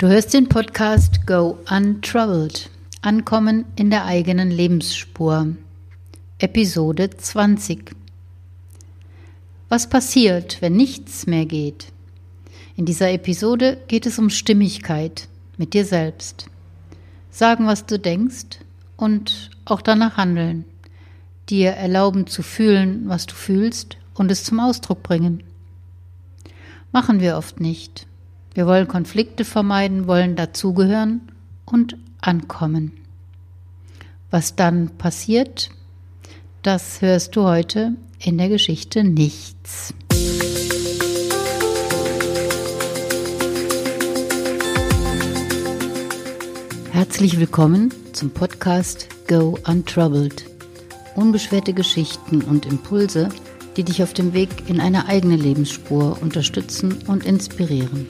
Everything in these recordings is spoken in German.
Du hörst den Podcast Go Untroubled. Ankommen in der eigenen Lebensspur. Episode 20. Was passiert, wenn nichts mehr geht? In dieser Episode geht es um Stimmigkeit mit dir selbst. Sagen, was du denkst und auch danach handeln. Dir erlauben zu fühlen, was du fühlst und es zum Ausdruck bringen. Machen wir oft nicht. Wir wollen Konflikte vermeiden, wollen dazugehören und ankommen. Was dann passiert, das hörst du heute in der Geschichte nichts. Herzlich willkommen zum Podcast Go Untroubled. Unbeschwerte Geschichten und Impulse, die dich auf dem Weg in eine eigene Lebensspur unterstützen und inspirieren.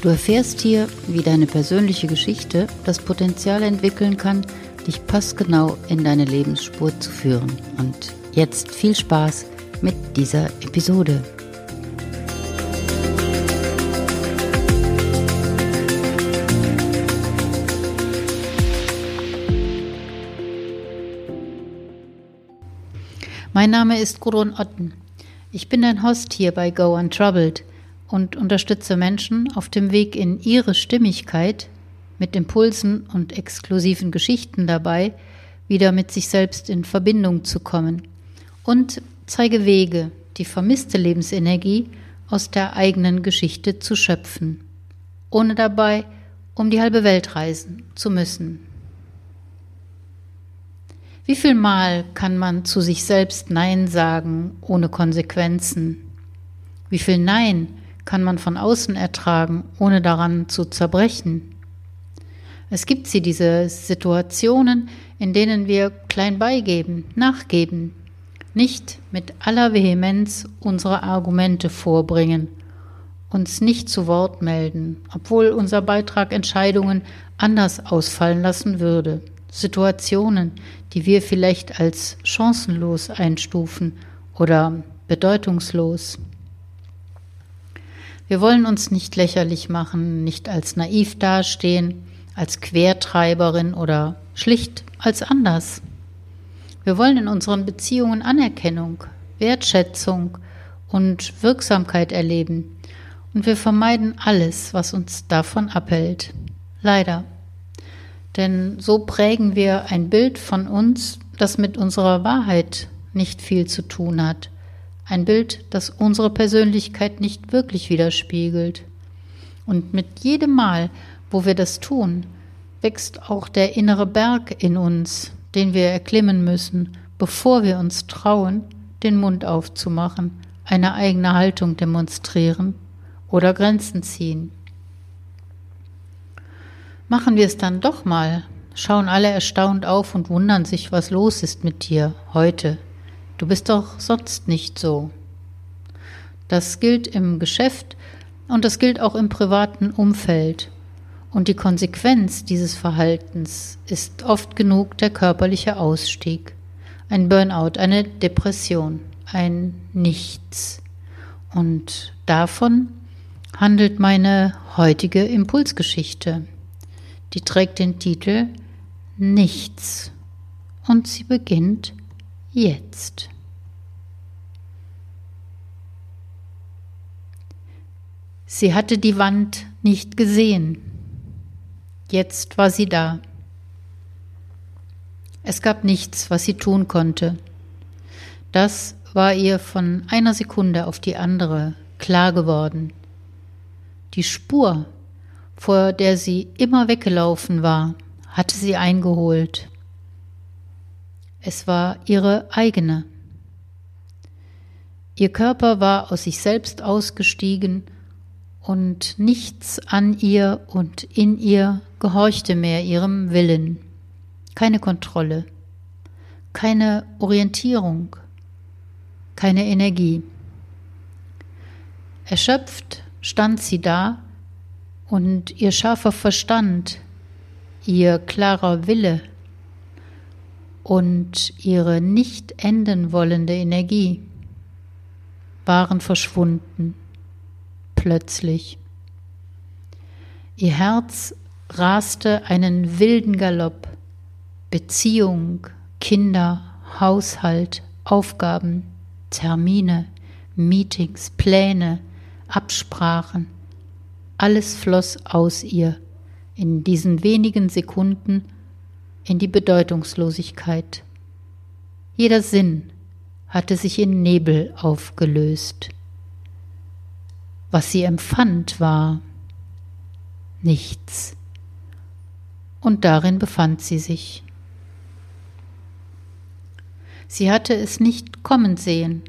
Du erfährst hier, wie deine persönliche Geschichte das Potenzial entwickeln kann, dich passgenau in deine Lebensspur zu führen. Und jetzt viel Spaß mit dieser Episode. Mein Name ist Gudrun Otten. Ich bin dein Host hier bei Go Untroubled – und unterstütze Menschen auf dem Weg in ihre Stimmigkeit mit Impulsen und exklusiven Geschichten dabei, wieder mit sich selbst in Verbindung zu kommen und zeige Wege, die vermisste Lebensenergie aus der eigenen Geschichte zu schöpfen, ohne dabei um die halbe Welt reisen zu müssen. Wie viel Mal kann man zu sich selbst Nein sagen ohne Konsequenzen? Wie viel Nein kann man von außen ertragen, ohne daran zu zerbrechen. Es gibt sie, diese Situationen, in denen wir klein beigeben, nachgeben, nicht mit aller Vehemenz unsere Argumente vorbringen, uns nicht zu Wort melden, obwohl unser Beitrag Entscheidungen anders ausfallen lassen würde. Situationen, die wir vielleicht als chancenlos einstufen oder bedeutungslos. Wir wollen uns nicht lächerlich machen, nicht als naiv dastehen, als Quertreiberin oder schlicht als anders. Wir wollen in unseren Beziehungen Anerkennung, Wertschätzung und Wirksamkeit erleben. Und wir vermeiden alles, was uns davon abhält. Leider. Denn so prägen wir ein Bild von uns, das mit unserer Wahrheit nicht viel zu tun hat ein Bild, das unsere Persönlichkeit nicht wirklich widerspiegelt. Und mit jedem Mal, wo wir das tun, wächst auch der innere Berg in uns, den wir erklimmen müssen, bevor wir uns trauen, den Mund aufzumachen, eine eigene Haltung demonstrieren oder Grenzen ziehen. Machen wir es dann doch mal, schauen alle erstaunt auf und wundern sich, was los ist mit dir heute, Du bist doch sonst nicht so. Das gilt im Geschäft und das gilt auch im privaten Umfeld. Und die Konsequenz dieses Verhaltens ist oft genug der körperliche Ausstieg, ein Burnout, eine Depression, ein Nichts. Und davon handelt meine heutige Impulsgeschichte. Die trägt den Titel Nichts und sie beginnt jetzt. Sie hatte die Wand nicht gesehen. Jetzt war sie da. Es gab nichts, was sie tun konnte. Das war ihr von einer Sekunde auf die andere klar geworden. Die Spur, vor der sie immer weggelaufen war, hatte sie eingeholt. Es war ihre eigene. Ihr Körper war aus sich selbst ausgestiegen und nichts an ihr und in ihr gehorchte mehr ihrem Willen. Keine Kontrolle, keine Orientierung, keine Energie. Erschöpft stand sie da und ihr scharfer Verstand, ihr klarer Wille und ihre nicht enden wollende Energie waren verschwunden, plötzlich. Ihr Herz raste einen wilden Galopp. Beziehung, Kinder, Haushalt, Aufgaben, Termine, Meetings, Pläne, Absprachen, alles floss aus ihr in diesen wenigen Sekunden in die Bedeutungslosigkeit. Jeder Sinn hatte sich in Nebel aufgelöst. Was sie empfand, war nichts. Und darin befand sie sich. Sie hatte es nicht kommen sehen,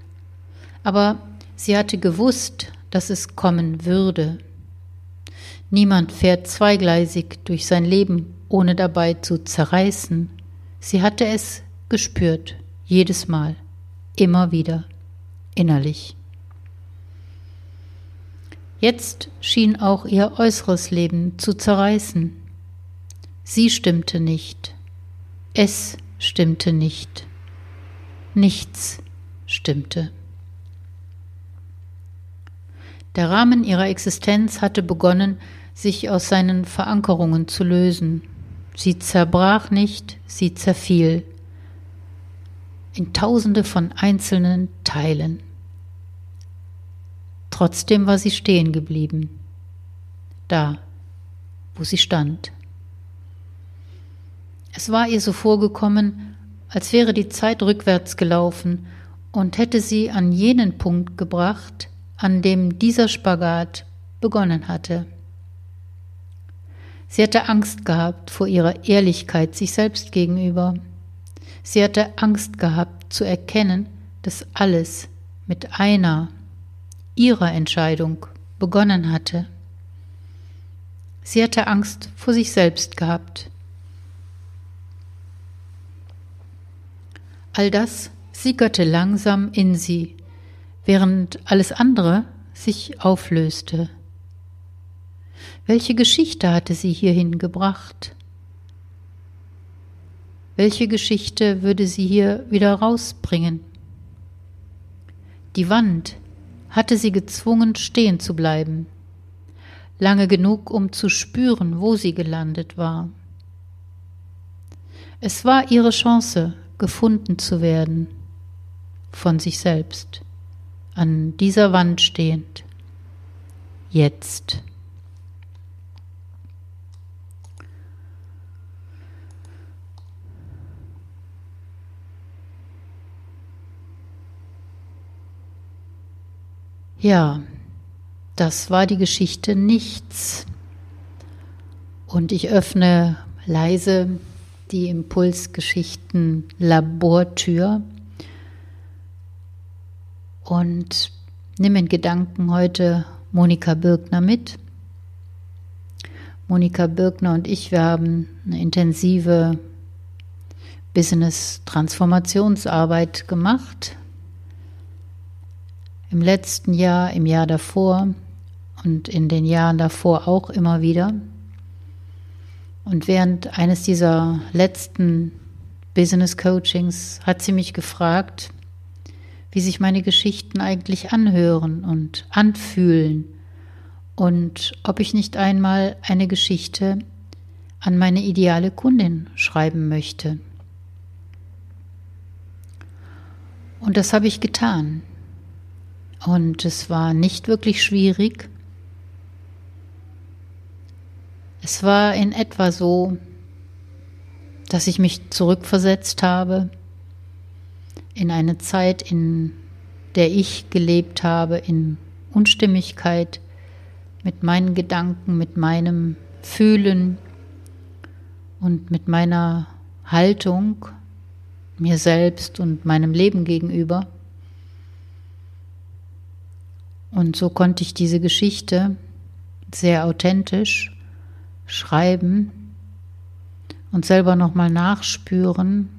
aber sie hatte gewusst, dass es kommen würde. Niemand fährt zweigleisig durch sein Leben, ohne dabei zu zerreißen. Sie hatte es gespürt, jedes Mal, immer wieder, innerlich. Jetzt schien auch ihr äußeres Leben zu zerreißen. Sie stimmte nicht. Es stimmte nicht. Nichts stimmte. Der Rahmen ihrer Existenz hatte begonnen, sich aus seinen Verankerungen zu lösen. Sie zerbrach nicht, sie zerfiel in tausende von einzelnen Teilen. Trotzdem war sie stehen geblieben, da, wo sie stand. Es war ihr so vorgekommen, als wäre die Zeit rückwärts gelaufen und hätte sie an jenen Punkt gebracht, an dem dieser Spagat begonnen hatte. Sie hatte Angst gehabt vor ihrer Ehrlichkeit sich selbst gegenüber. Sie hatte Angst gehabt zu erkennen, dass alles mit einer ihrer Entscheidung begonnen hatte. Sie hatte Angst vor sich selbst gehabt. All das sickerte langsam in sie, während alles andere sich auflöste. Welche Geschichte hatte sie hierhin gebracht? Welche Geschichte würde sie hier wieder rausbringen? Die Wand hatte sie gezwungen, stehen zu bleiben, lange genug, um zu spüren, wo sie gelandet war. Es war ihre Chance, gefunden zu werden, von sich selbst, an dieser Wand stehend, jetzt. Ja, das war die Geschichte Nichts. Und ich öffne leise die Impulsgeschichten Labortür und nehme in Gedanken heute Monika Birkner mit. Monika Birkner und ich, wir haben eine intensive Business-Transformationsarbeit gemacht im letzten Jahr, im Jahr davor und in den Jahren davor auch immer wieder. Und während eines dieser letzten Business Coachings hat sie mich gefragt, wie sich meine Geschichten eigentlich anhören und anfühlen und ob ich nicht einmal eine Geschichte an meine ideale Kundin schreiben möchte. Und das habe ich getan. Und es war nicht wirklich schwierig. Es war in etwa so, dass ich mich zurückversetzt habe in eine Zeit, in der ich gelebt habe, in Unstimmigkeit mit meinen Gedanken, mit meinem Fühlen und mit meiner Haltung mir selbst und meinem Leben gegenüber. Und so konnte ich diese Geschichte sehr authentisch schreiben und selber nochmal nachspüren,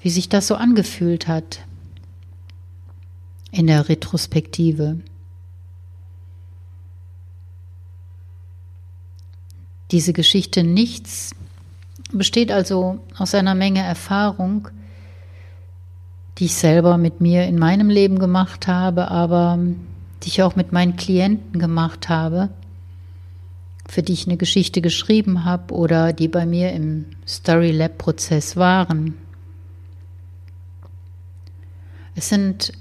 wie sich das so angefühlt hat in der Retrospektive. Diese Geschichte Nichts besteht also aus einer Menge Erfahrung, die ich selber mit mir in meinem Leben gemacht habe, aber die ich auch mit meinen Klienten gemacht habe für die ich eine Geschichte geschrieben habe oder die bei mir im Story Lab Prozess waren. Es sind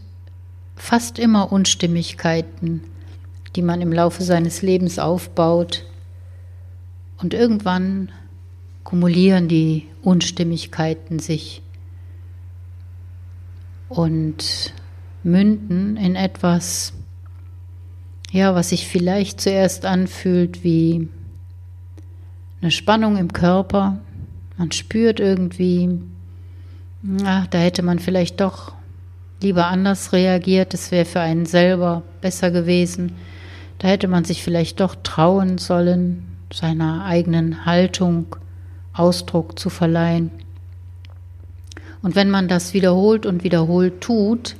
fast immer Unstimmigkeiten, die man im Laufe seines Lebens aufbaut und irgendwann kumulieren die Unstimmigkeiten sich und münden in etwas, ja, was sich vielleicht zuerst anfühlt wie eine Spannung im Körper. Man spürt irgendwie, ach, da hätte man vielleicht doch lieber anders reagiert, es wäre für einen selber besser gewesen. Da hätte man sich vielleicht doch trauen sollen, seiner eigenen Haltung Ausdruck zu verleihen. Und wenn man das wiederholt und wiederholt tut,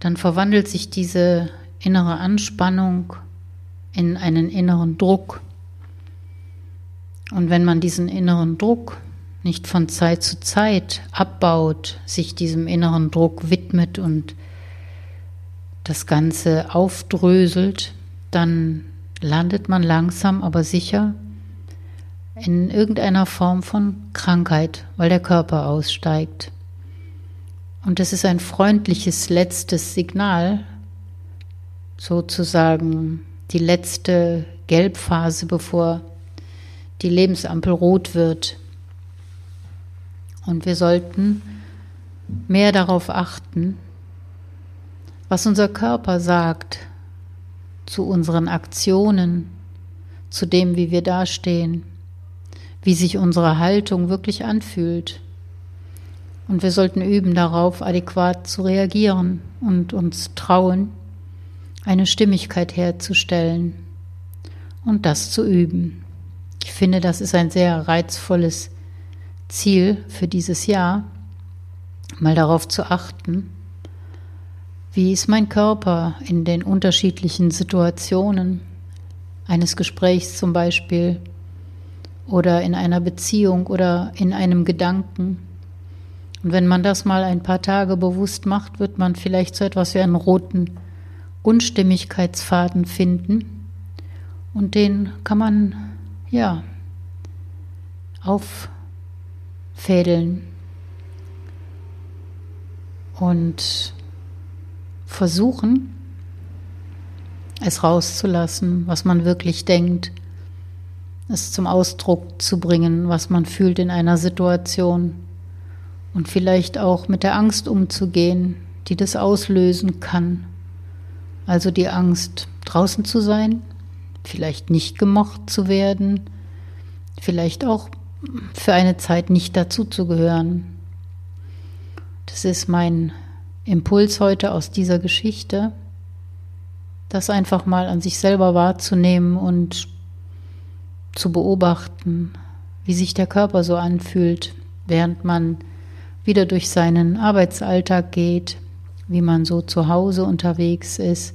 dann verwandelt sich diese innere Anspannung in einen inneren Druck. Und wenn man diesen inneren Druck nicht von Zeit zu Zeit abbaut, sich diesem inneren Druck widmet und das Ganze aufdröselt, dann landet man langsam aber sicher in irgendeiner Form von Krankheit, weil der Körper aussteigt. Und es ist ein freundliches letztes Signal, sozusagen die letzte Gelbphase, bevor die Lebensampel rot wird. Und wir sollten mehr darauf achten, was unser Körper sagt zu unseren Aktionen, zu dem, wie wir dastehen wie sich unsere Haltung wirklich anfühlt. Und wir sollten üben darauf, adäquat zu reagieren und uns trauen, eine Stimmigkeit herzustellen und das zu üben. Ich finde, das ist ein sehr reizvolles Ziel für dieses Jahr, mal darauf zu achten, wie ist mein Körper in den unterschiedlichen Situationen eines Gesprächs zum Beispiel, oder in einer Beziehung oder in einem Gedanken. Und wenn man das mal ein paar Tage bewusst macht, wird man vielleicht so etwas wie einen roten Unstimmigkeitsfaden finden. Und den kann man, ja, auffädeln und versuchen, es rauszulassen, was man wirklich denkt es zum Ausdruck zu bringen, was man fühlt in einer Situation und vielleicht auch mit der Angst umzugehen, die das auslösen kann. Also die Angst, draußen zu sein, vielleicht nicht gemocht zu werden, vielleicht auch für eine Zeit nicht dazuzugehören. Das ist mein Impuls heute aus dieser Geschichte, das einfach mal an sich selber wahrzunehmen und zu beobachten, wie sich der Körper so anfühlt, während man wieder durch seinen Arbeitsalltag geht, wie man so zu Hause unterwegs ist,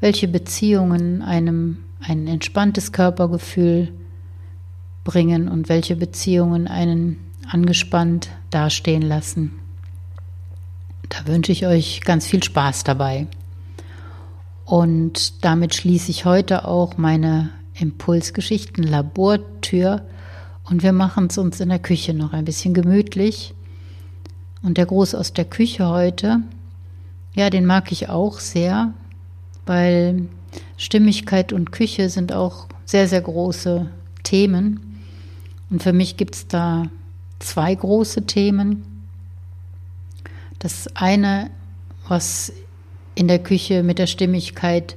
welche Beziehungen einem ein entspanntes Körpergefühl bringen und welche Beziehungen einen angespannt dastehen lassen. Da wünsche ich euch ganz viel Spaß dabei. Und damit schließe ich heute auch meine Impulsgeschichten Labortür und wir machen es uns in der Küche noch ein bisschen gemütlich. Und der Gruß aus der Küche heute, ja, den mag ich auch sehr, weil Stimmigkeit und Küche sind auch sehr, sehr große Themen. Und für mich gibt es da zwei große Themen. Das eine, was in der Küche mit der Stimmigkeit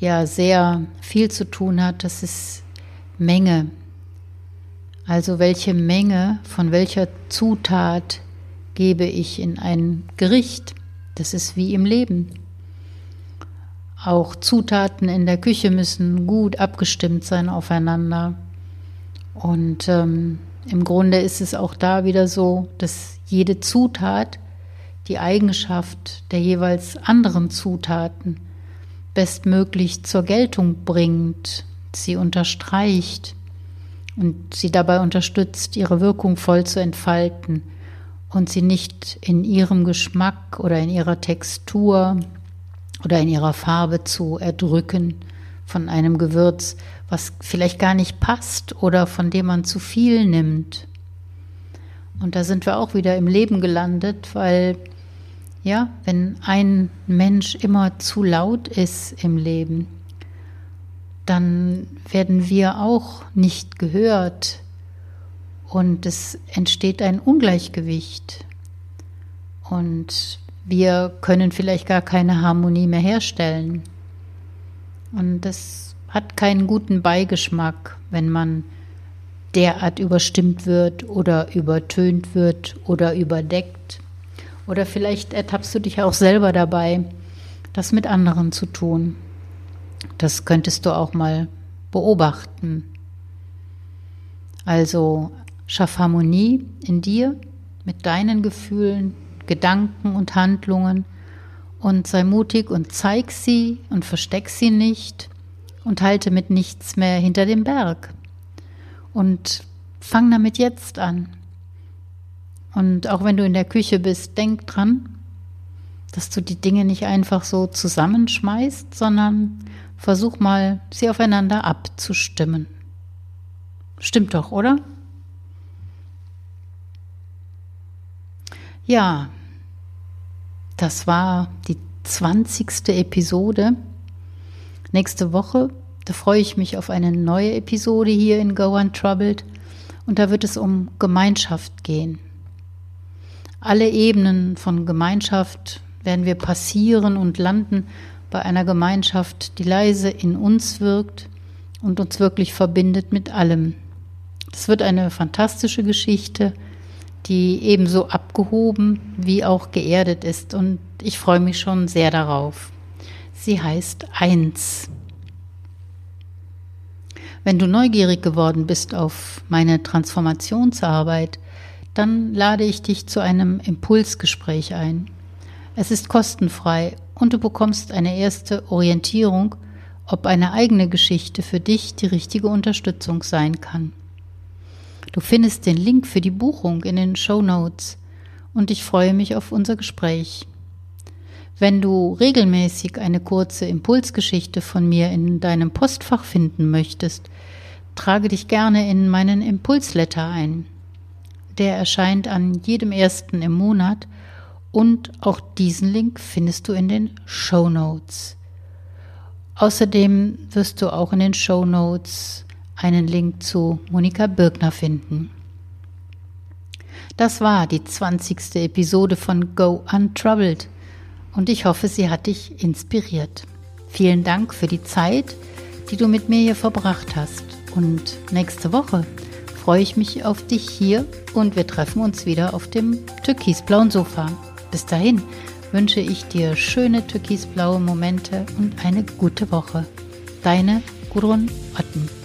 ja sehr viel zu tun hat, das ist Menge. Also welche Menge von welcher Zutat gebe ich in ein Gericht? Das ist wie im Leben. Auch Zutaten in der Küche müssen gut abgestimmt sein aufeinander. Und ähm, im Grunde ist es auch da wieder so, dass jede Zutat die Eigenschaft der jeweils anderen Zutaten bestmöglich zur Geltung bringt, sie unterstreicht und sie dabei unterstützt, ihre Wirkung voll zu entfalten und sie nicht in ihrem Geschmack oder in ihrer Textur oder in ihrer Farbe zu erdrücken von einem Gewürz, was vielleicht gar nicht passt oder von dem man zu viel nimmt. Und da sind wir auch wieder im Leben gelandet, weil ja, wenn ein Mensch immer zu laut ist im Leben, dann werden wir auch nicht gehört und es entsteht ein Ungleichgewicht. Und wir können vielleicht gar keine Harmonie mehr herstellen. Und das hat keinen guten Beigeschmack, wenn man derart überstimmt wird oder übertönt wird oder überdeckt. Oder vielleicht ertappst du dich auch selber dabei, das mit anderen zu tun. Das könntest du auch mal beobachten. Also schaff Harmonie in dir mit deinen Gefühlen, Gedanken und Handlungen und sei mutig und zeig sie und versteck sie nicht und halte mit nichts mehr hinter dem Berg. Und fang damit jetzt an. Und auch wenn du in der Küche bist, denk dran, dass du die Dinge nicht einfach so zusammenschmeißt, sondern versuch mal, sie aufeinander abzustimmen. Stimmt doch, oder? Ja, das war die 20. Episode. Nächste Woche, da freue ich mich auf eine neue Episode hier in Go Untroubled und da wird es um Gemeinschaft gehen. Alle Ebenen von Gemeinschaft werden wir passieren und landen bei einer Gemeinschaft, die leise in uns wirkt und uns wirklich verbindet mit allem. Es wird eine fantastische Geschichte, die ebenso abgehoben wie auch geerdet ist und ich freue mich schon sehr darauf. Sie heißt Eins. Wenn du neugierig geworden bist auf meine Transformationsarbeit, dann lade ich dich zu einem Impulsgespräch ein. Es ist kostenfrei und du bekommst eine erste Orientierung, ob eine eigene Geschichte für dich die richtige Unterstützung sein kann. Du findest den Link für die Buchung in den Show Notes und ich freue mich auf unser Gespräch. Wenn du regelmäßig eine kurze Impulsgeschichte von mir in deinem Postfach finden möchtest, trage dich gerne in meinen Impulsletter ein. Der erscheint an jedem ersten im Monat und auch diesen Link findest du in den Show Notes. Außerdem wirst du auch in den Show Notes einen Link zu Monika Birkner finden. Das war die 20. Episode von Go Untroubled und ich hoffe, sie hat dich inspiriert. Vielen Dank für die Zeit, die du mit mir hier verbracht hast. Und nächste Woche freue ich mich auf dich hier und wir treffen uns wieder auf dem türkisblauen Sofa. Bis dahin wünsche ich dir schöne türkisblaue Momente und eine gute Woche. Deine Gurun Otten.